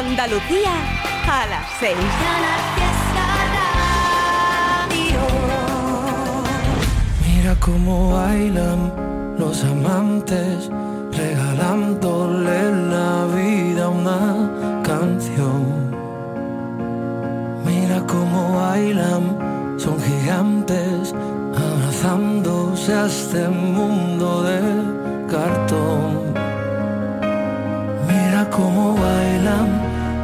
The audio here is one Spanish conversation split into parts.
Andalucía a las 6. Mira cómo bailan los amantes, regalándole la vida una canción. Mira cómo bailan, son gigantes, abrazándose a este mundo de cartón. Mira cómo bailan,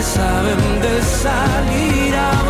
que saben de salir a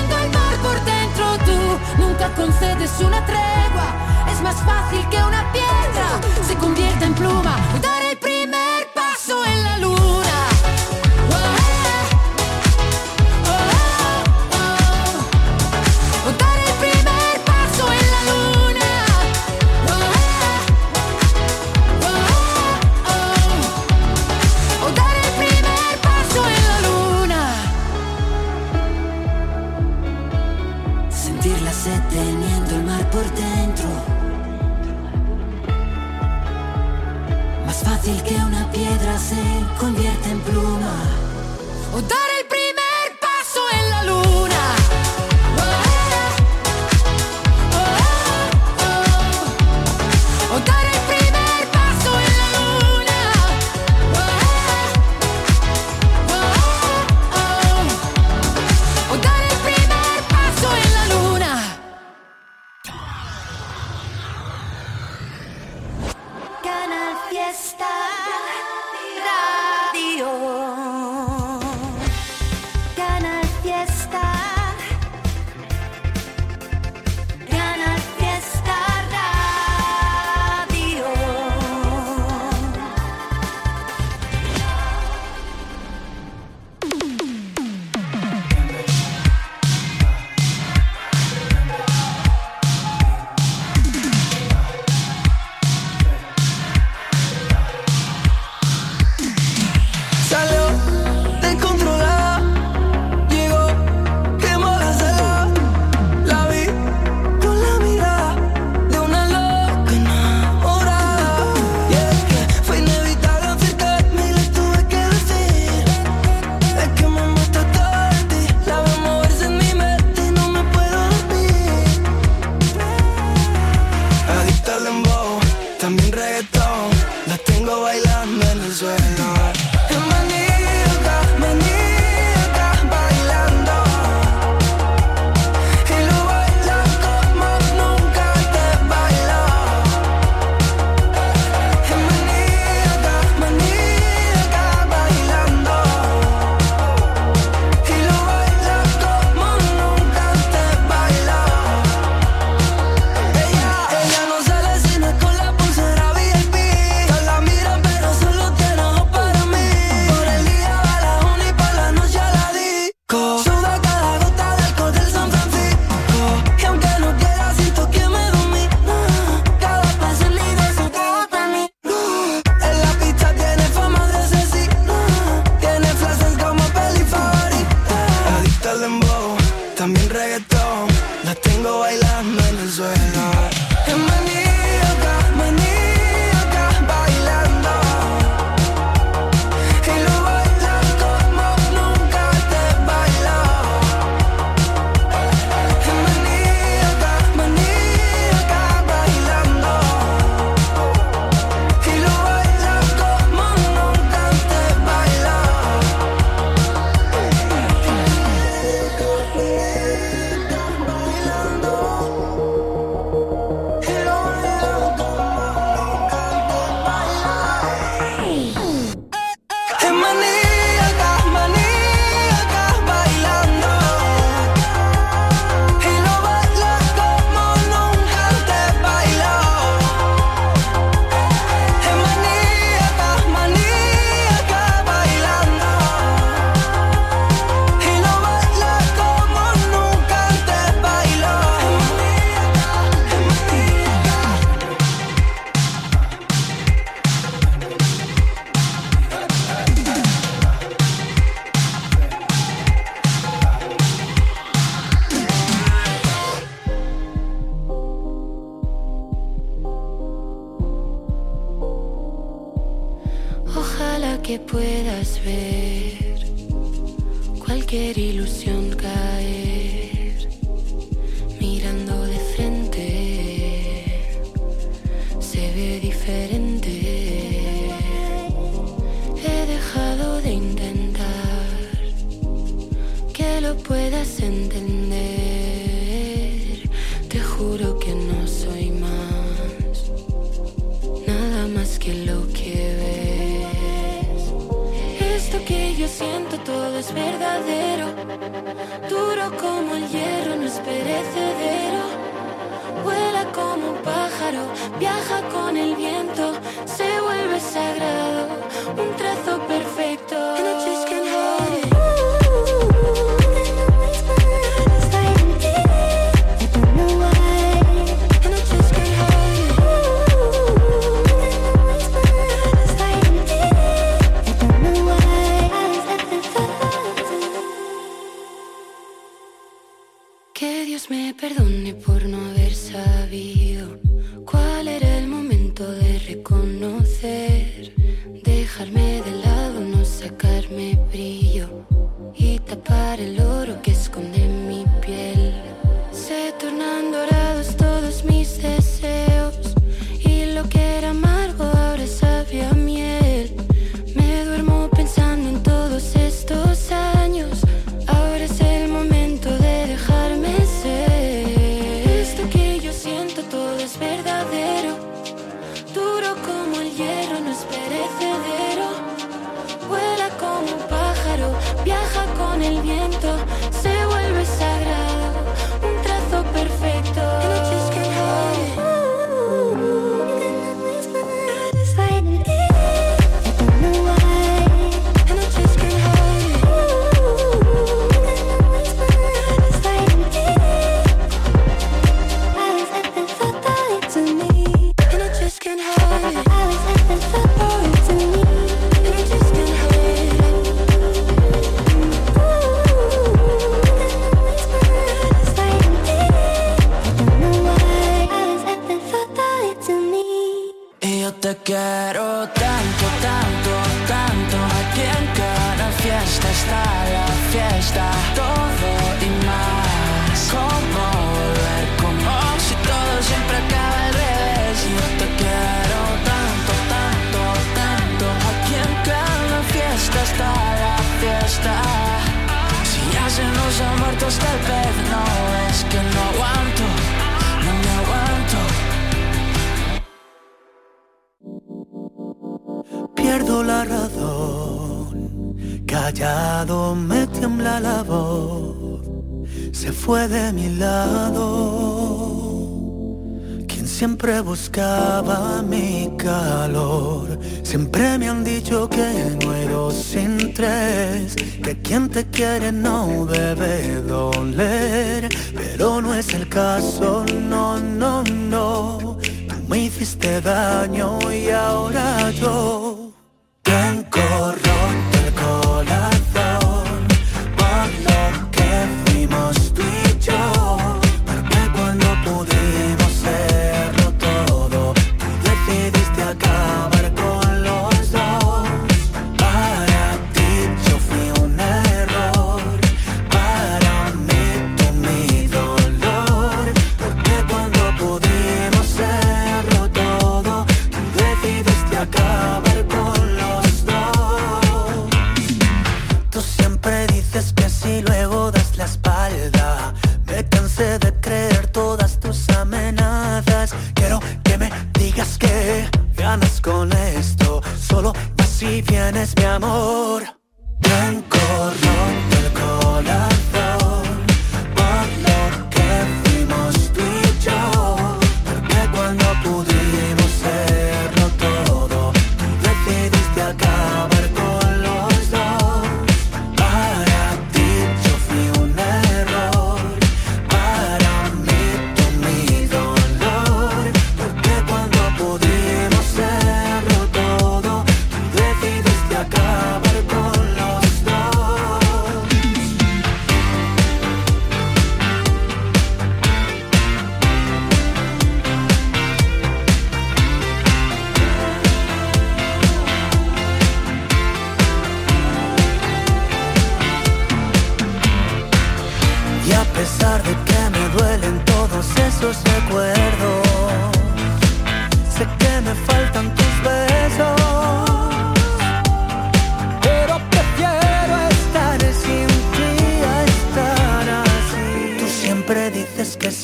nunca concedes una tregua. Es más fácil que una piedra se convierta en pluma. Daré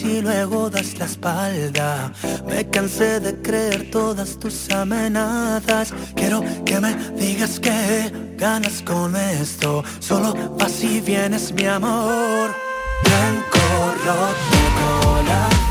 y luego das la espalda. Me cansé de creer todas tus amenazas. Quiero que me digas que ganas con esto. Solo vas y vienes, mi amor. Blanco, rojo, cola.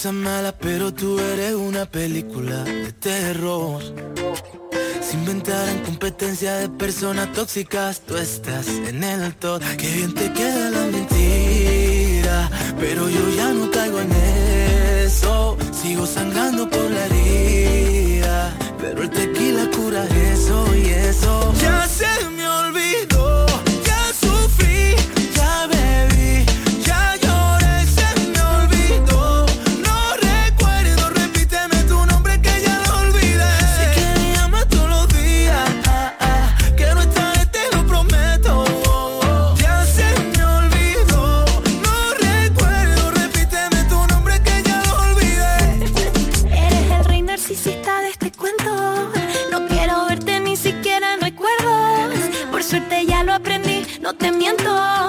Pasado cosas malas, pero tú eres una película de terror. Se inventaran competencia de personas tóxicas, tú estás en el top. Qué bien te queda la mentira, pero yo ya no caigo en eso. Sigo sangrando por la herida, pero el tequila cura eso y eso. Ya se no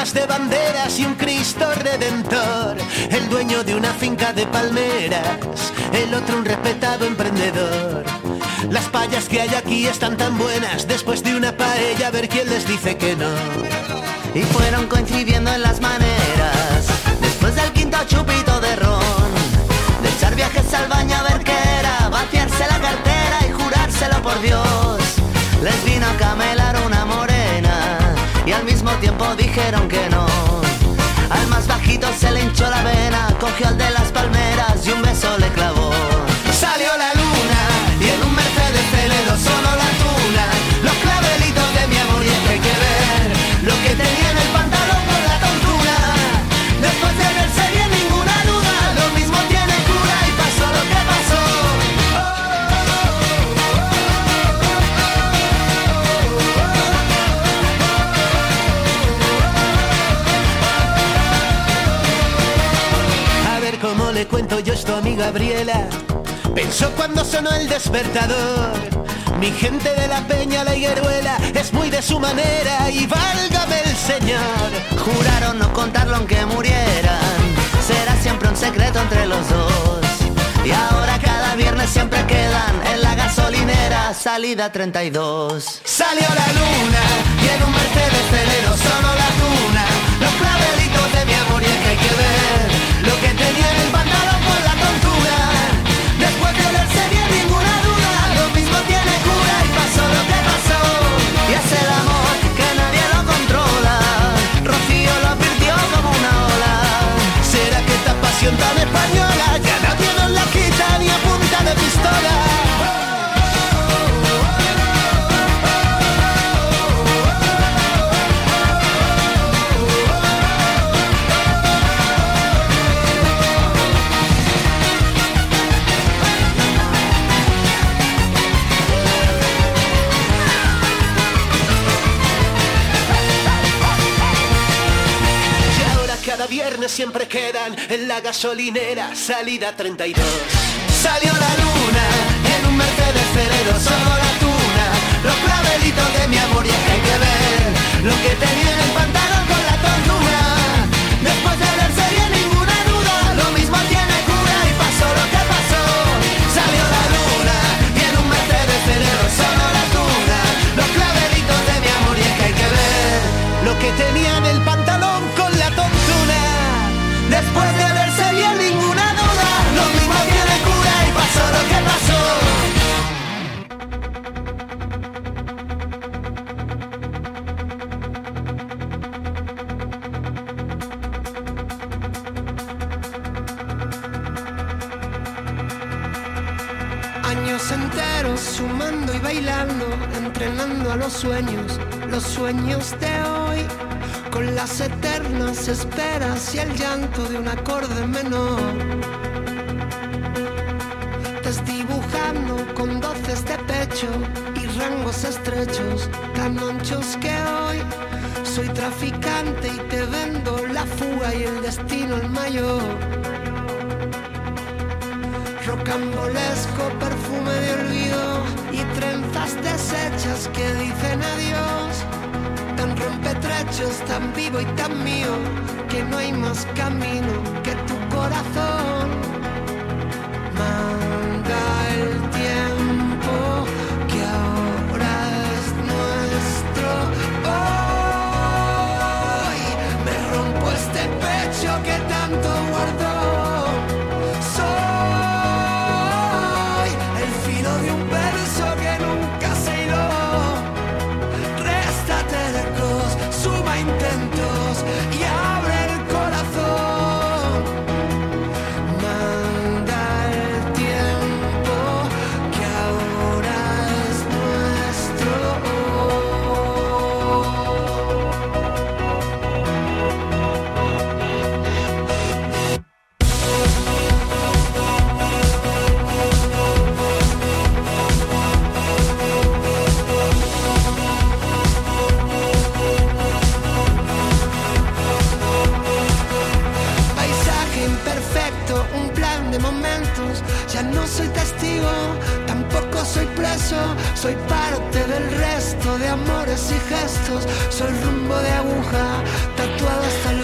de banderas y un Cristo redentor. El dueño de una finca de palmeras, el otro un respetado emprendedor. Las payas que hay aquí están tan buenas, después de una paella a ver quién les dice que no. Y fueron coincidiendo en las maneras, después del quinto chupito de ron. De echar viajes al baño a ver qué era, vaciarse la cartera y jurárselo por Dios. Les vino a tiempo dijeron que no. Al más bajito se le hinchó la vena, cogió al de las palmeras y un beso le clavó. Le cuento yo esto a mi Gabriela. Pensó cuando sonó el despertador. Mi gente de la peña, la higueruela, es muy de su manera y válgame el Señor. Juraron no contarlo aunque murieran. Será siempre un secreto entre los dos. Y ahora cada viernes siempre quedan en la gasolina la salida 32. Salió la luna y en un Mercedes Celero solo la tuna, los clavelitos de mi amor y es que hay que ver lo que tenía en el pasión tan española ya nadie nos la quita ni a punta de pistola? En la gasolinera salida 32. Salió la luna en un Mercedes Ferrero, solo la tuna, los clavelitos de mi amor y es que hay que ver lo que tenía en el entrenando a los sueños, los sueños de hoy, con las eternas esperas y el llanto de un acorde menor. Desdibujando con doces de pecho y rangos estrechos, tan anchos que hoy. Soy traficante y te vendo la fuga y el destino el mayor. Rocambolesco perfume de olvido deshechas que dicen adiós. Tan rompetrechos, tan vivo y tan mío, que no hay más camino que tu corazón. Manda Soy parte del resto de amores y gestos. Soy rumbo de aguja, tatuado hasta el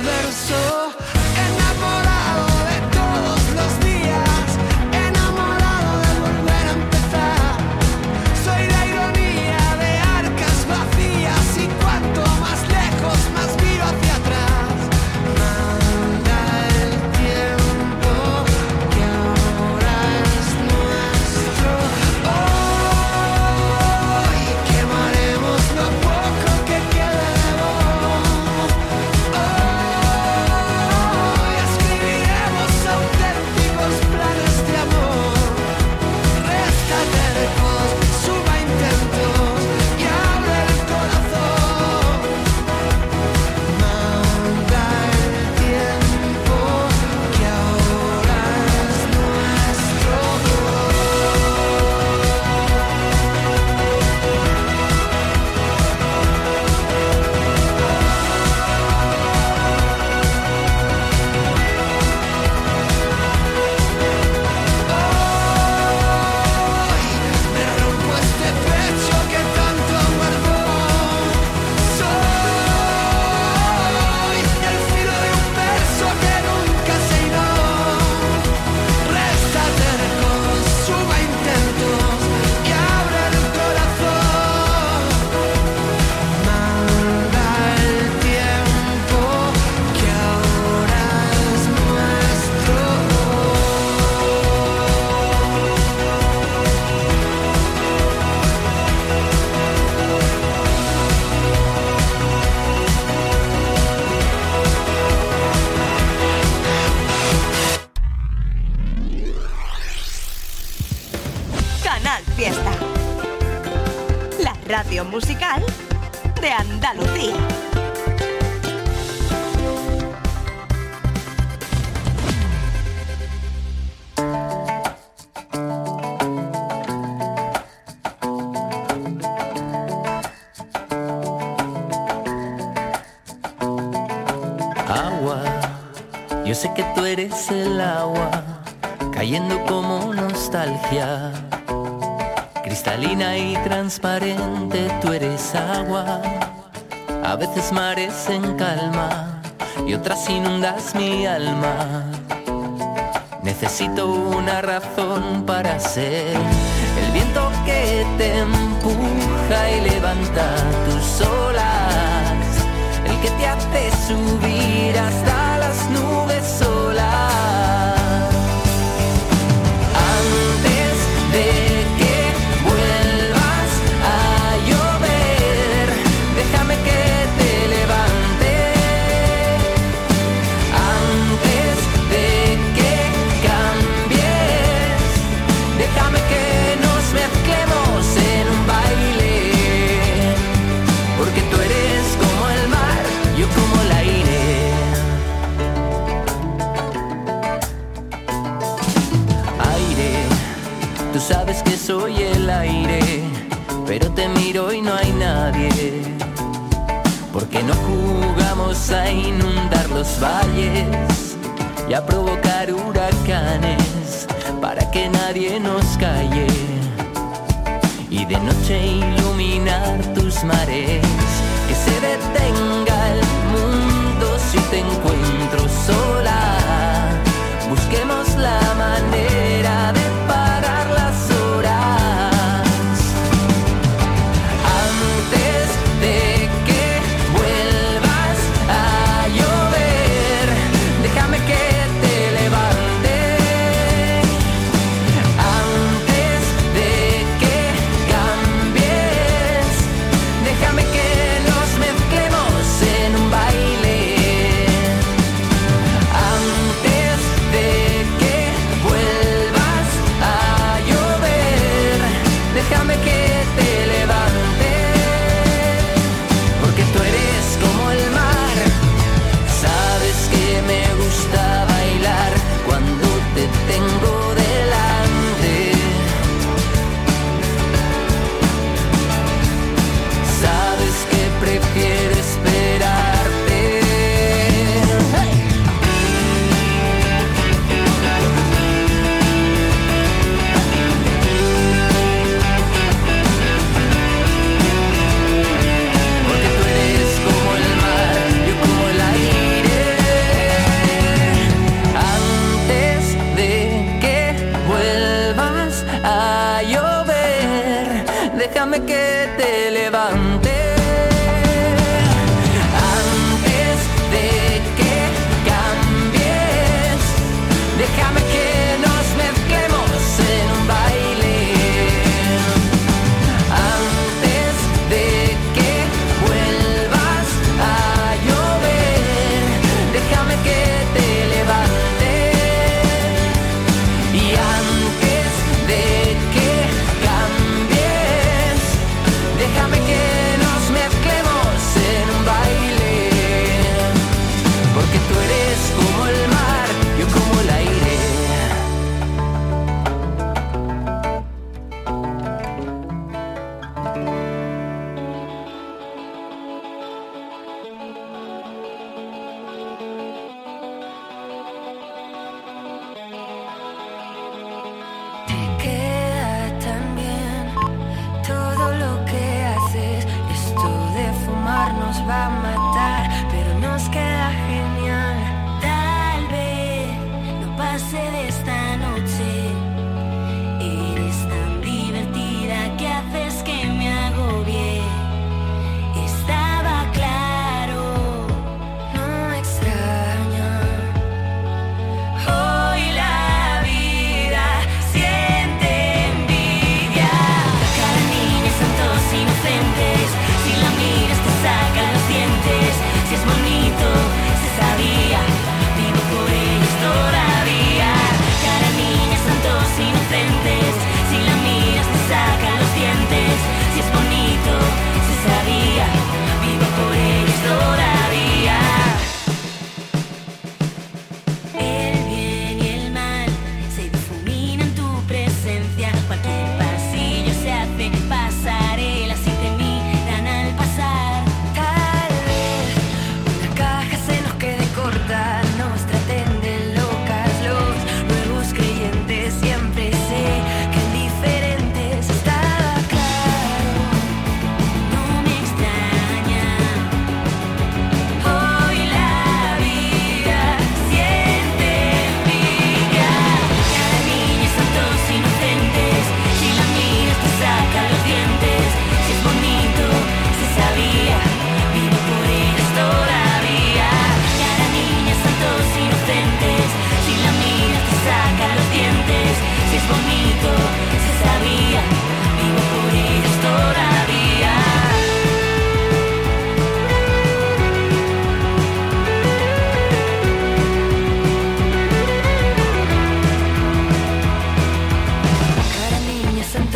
en calma y otras inundas mi alma. Necesito una razón para ser el viento que te empuja y levanta tus olas, el que te hace subir hasta a inundar los valles y a provocar huracanes para que nadie nos calle. Y de noche iluminar tus mares, que se detenga el mundo si te encuentro sola. Busquemos la manera de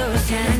those hands.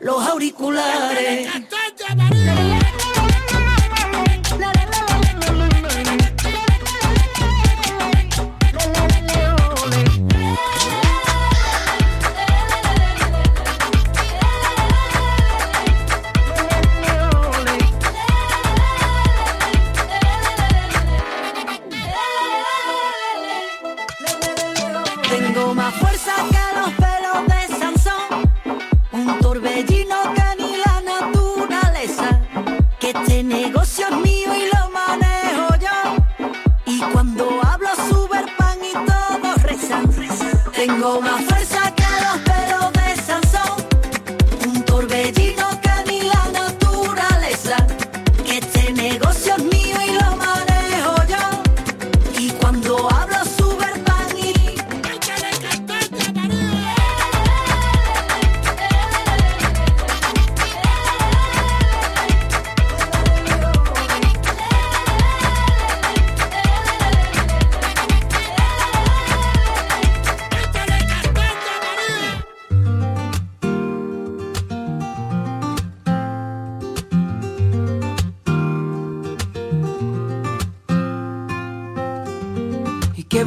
Los auriculares.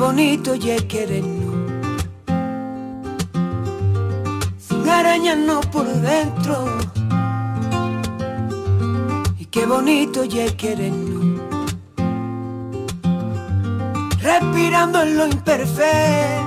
Y bonito ya querernos Sin arañarnos por dentro. Y qué bonito ya querernos Respirando en lo imperfecto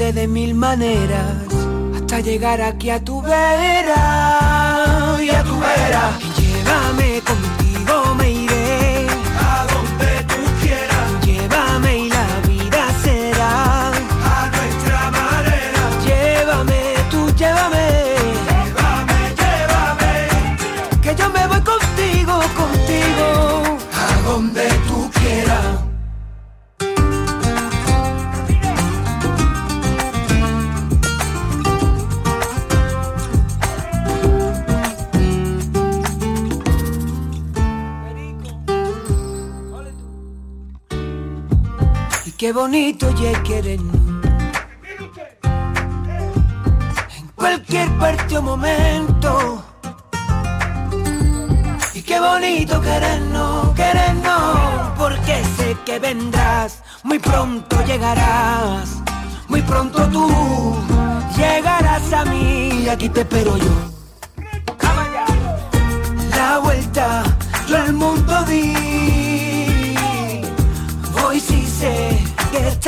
de mil maneras hasta llegar aquí a tu vera y a tu vera. Y llévame qué bonito ya querernos. En cualquier parte o momento. Y qué bonito querernos, querernos. Porque sé que vendrás, muy pronto llegarás. Muy pronto tú llegarás a mí. y Aquí te espero yo.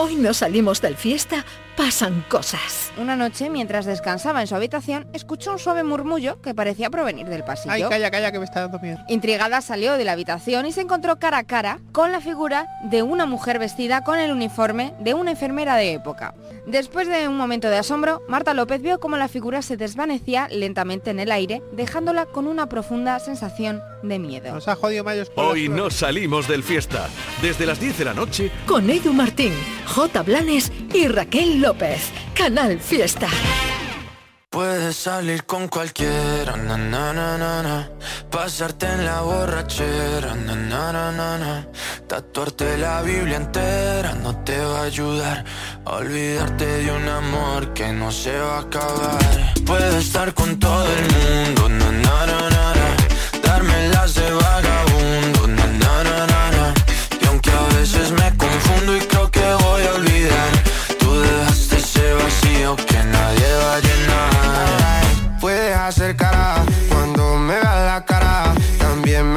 Hoy no salimos del fiesta, pasan cosas. Una noche, mientras descansaba en su habitación, escuchó un suave murmullo que parecía provenir del pasillo. Ay, calla, calla, que me está dando miedo. Intrigada salió de la habitación y se encontró cara a cara con la figura de una mujer vestida con el uniforme de una enfermera de época. Después de un momento de asombro, Marta López vio cómo la figura se desvanecía lentamente en el aire, dejándola con una profunda sensación de miedo. Nos ha jodido Mayos por las Hoy no salimos del fiesta. Desde las 10 de la noche, Con Edu Martín, J. Blanes y Raquel López. Canal Fiesta. Puedes salir con cualquiera, pasarte en la borrachera, tatuarte la Biblia entera no te va a ayudar olvidarte de un amor que no se va a acabar. Puedes estar con todo el mundo, darme las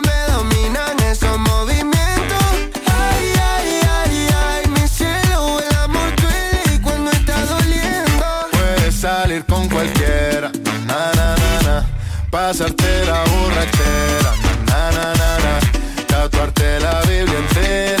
me pasarte la borrachera, na na na na, tatuarte la Biblia entera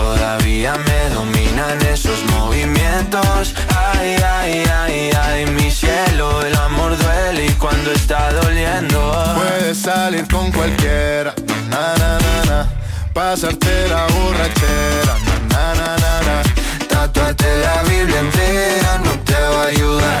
todavía me dominan esos movimientos. Ay, ay, ay, ay, mi cielo, el amor duele y cuando está doliendo. Puedes salir con cualquiera, na na na na, pasarte la borrachera. Na, na, na, na, Tatuarte la Biblia entera no te va a ayudar.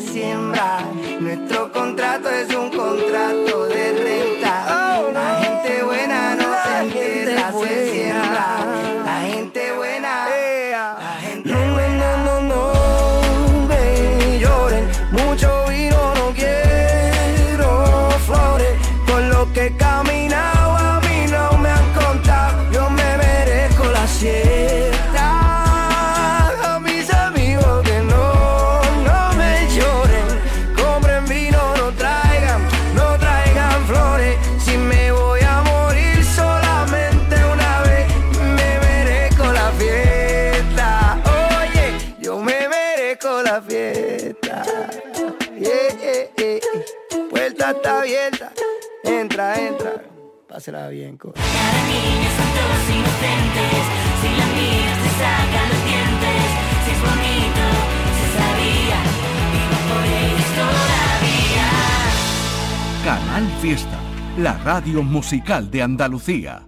se siembra. Nuestro contrato es un contrato de renta. La gente buena no se entierra, se Pásela bien, co. niños son todos inocentes. Si la miras te sacan los dientes. Si es bonito, se sabía. Vivo por ellos todavía. Canal Fiesta, la radio musical de Andalucía.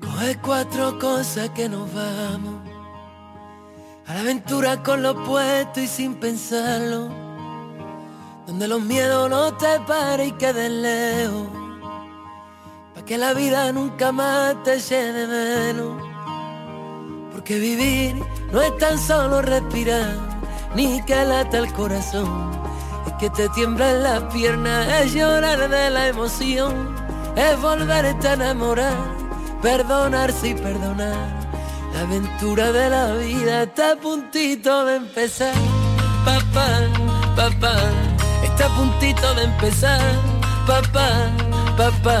Coge cuatro cosas que nos vamos. A la aventura con lo puesto y sin pensarlo. Donde los miedos no te paren y queden lejos. Pa' que la vida nunca más te llene menos. Porque vivir no es tan solo respirar, ni que lata el corazón. Es que te tiemblan las piernas, es llorar de la emoción, es volverte a enamorar, perdonarse y perdonar. La aventura de la vida está a puntito de empezar. Papá, papá, está a puntito de empezar. Papá, papá.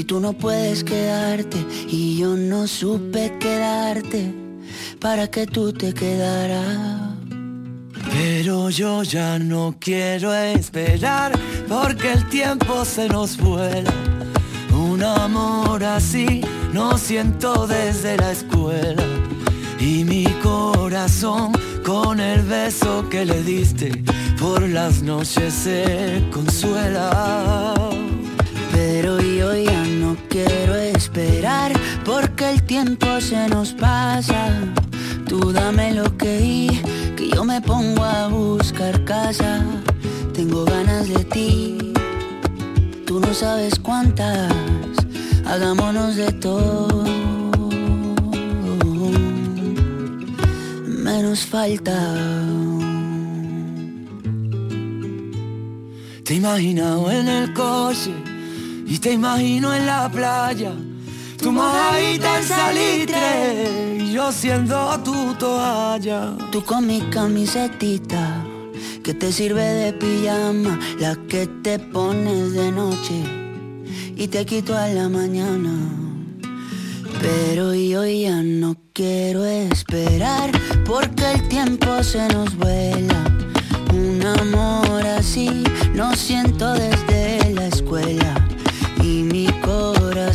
Si tú no puedes quedarte y yo no supe quedarte para que tú te quedaras. Pero yo ya no quiero esperar porque el tiempo se nos vuela. Un amor así no siento desde la escuela y mi corazón con el beso que le diste por las noches se consuela. Pero yo ya quiero esperar porque el tiempo se nos pasa. Tú dame lo que que yo me pongo a buscar casa. Tengo ganas de ti, tú no sabes cuántas. Hagámonos de todo. Menos falta. Te imagino en el coche y te imagino en la playa. Tu mojadita en salitre y yo siendo tu toalla. Tú con mi camisetita que te sirve de pijama, la que te pones de noche y te quito a la mañana. Pero yo ya no quiero esperar porque el tiempo se nos vuela un amor así no siento desde la escuela.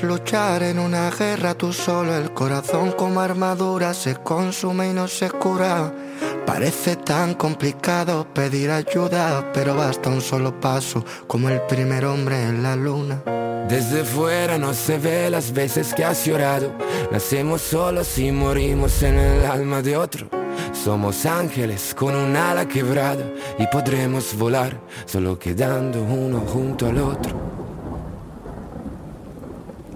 Luchar en una guerra tú solo, el corazón como armadura se consume y no se cura. Parece tan complicado pedir ayuda, pero basta un solo paso, como el primer hombre en la luna. Desde fuera no se ve las veces que has llorado. Nacemos solos y morimos en el alma de otro. Somos ángeles con un ala quebrada y podremos volar solo quedando uno junto al otro.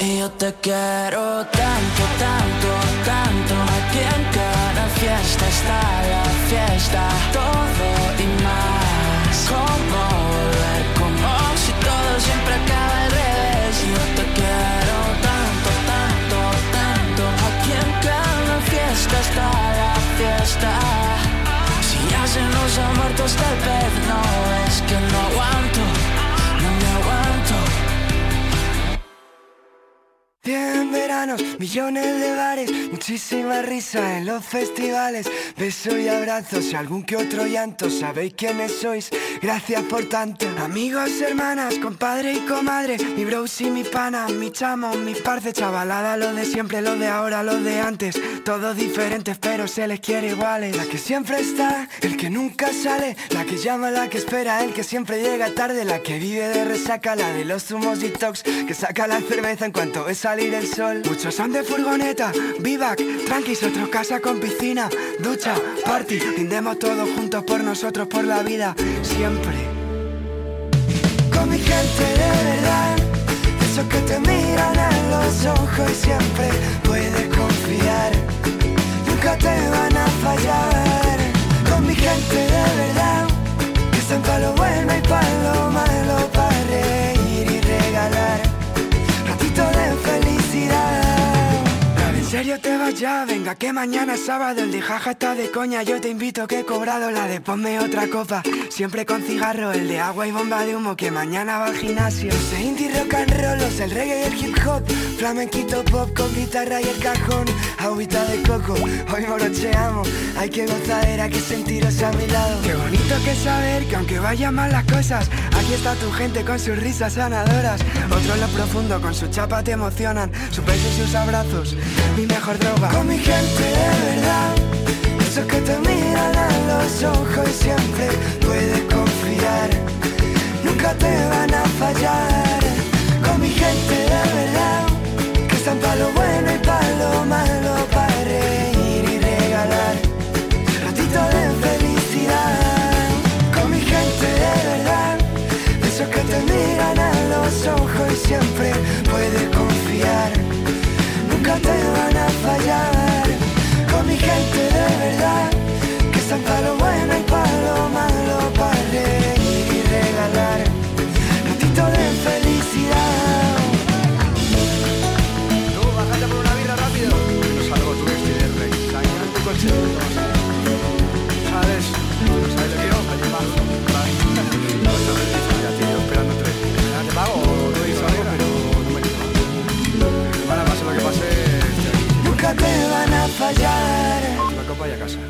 Y yo te quiero tanto, tanto, tanto. Aquí en cada fiesta está la fiesta Todo y más. Como volver, como si todo siempre acaba al revés. Y yo te quiero tanto, tanto, tanto. Aquí en cada fiesta está la fiesta. Si ya se nos ha muerto hasta el pez No, es que no aguanto, verás veranos, millones de bares, muchísima risa en los festivales, besos y abrazos y algún que otro llanto. Sabéis quiénes sois, gracias por tanto. Amigos, hermanas, compadre y comadre, mi bros y mi pana, mi chamo, mi parce, chavalada, lo de siempre, lo de ahora, lo de antes. Todos diferentes, pero se les quiere iguales. La que siempre está, el que nunca sale, la que llama, la que espera, el que siempre llega tarde, la que vive de resaca, la de los zumos detox, que saca la cerveza en cuanto ve Muchos son de furgoneta, vivac, tranquis, otros casa con piscina, ducha, party, rindemos todos juntos por nosotros, por la vida, siempre. Con mi gente de verdad, esos que te miran a los ojos y siempre vas ya? Venga, que mañana es sábado, el de jaja está de coña. Yo te invito que he cobrado la de ponme otra copa. Siempre con cigarro, el de agua y bomba de humo, que mañana va al gimnasio. Los indie rock and roll, los el reggae y el hip hop. Flamenquito pop con guitarra y el cajón. Agüita de coco, hoy morocheamos. Hay que gozadera, que sentiros a mi lado. Qué bonito que saber que aunque vayan mal las cosas, aquí está tu gente con sus risas sanadoras. Otros lo profundo con su chapa te emocionan. Sus besos y sus abrazos, mi mejor droga. Con mi gente de verdad, esos que te miran a los ojos y siempre puedes confiar. Nunca te van a fallar. Con mi gente de verdad, que están para lo bueno y para lo malo, para reír y regalar. Ratito de felicidad. Con mi gente de verdad, esos que te miran a los ojos y siempre puedes confiar. Te van a fallar. Con mi gente de verdad, que están para lo bueno y para lo malo, para nunca te. La copa y a casa.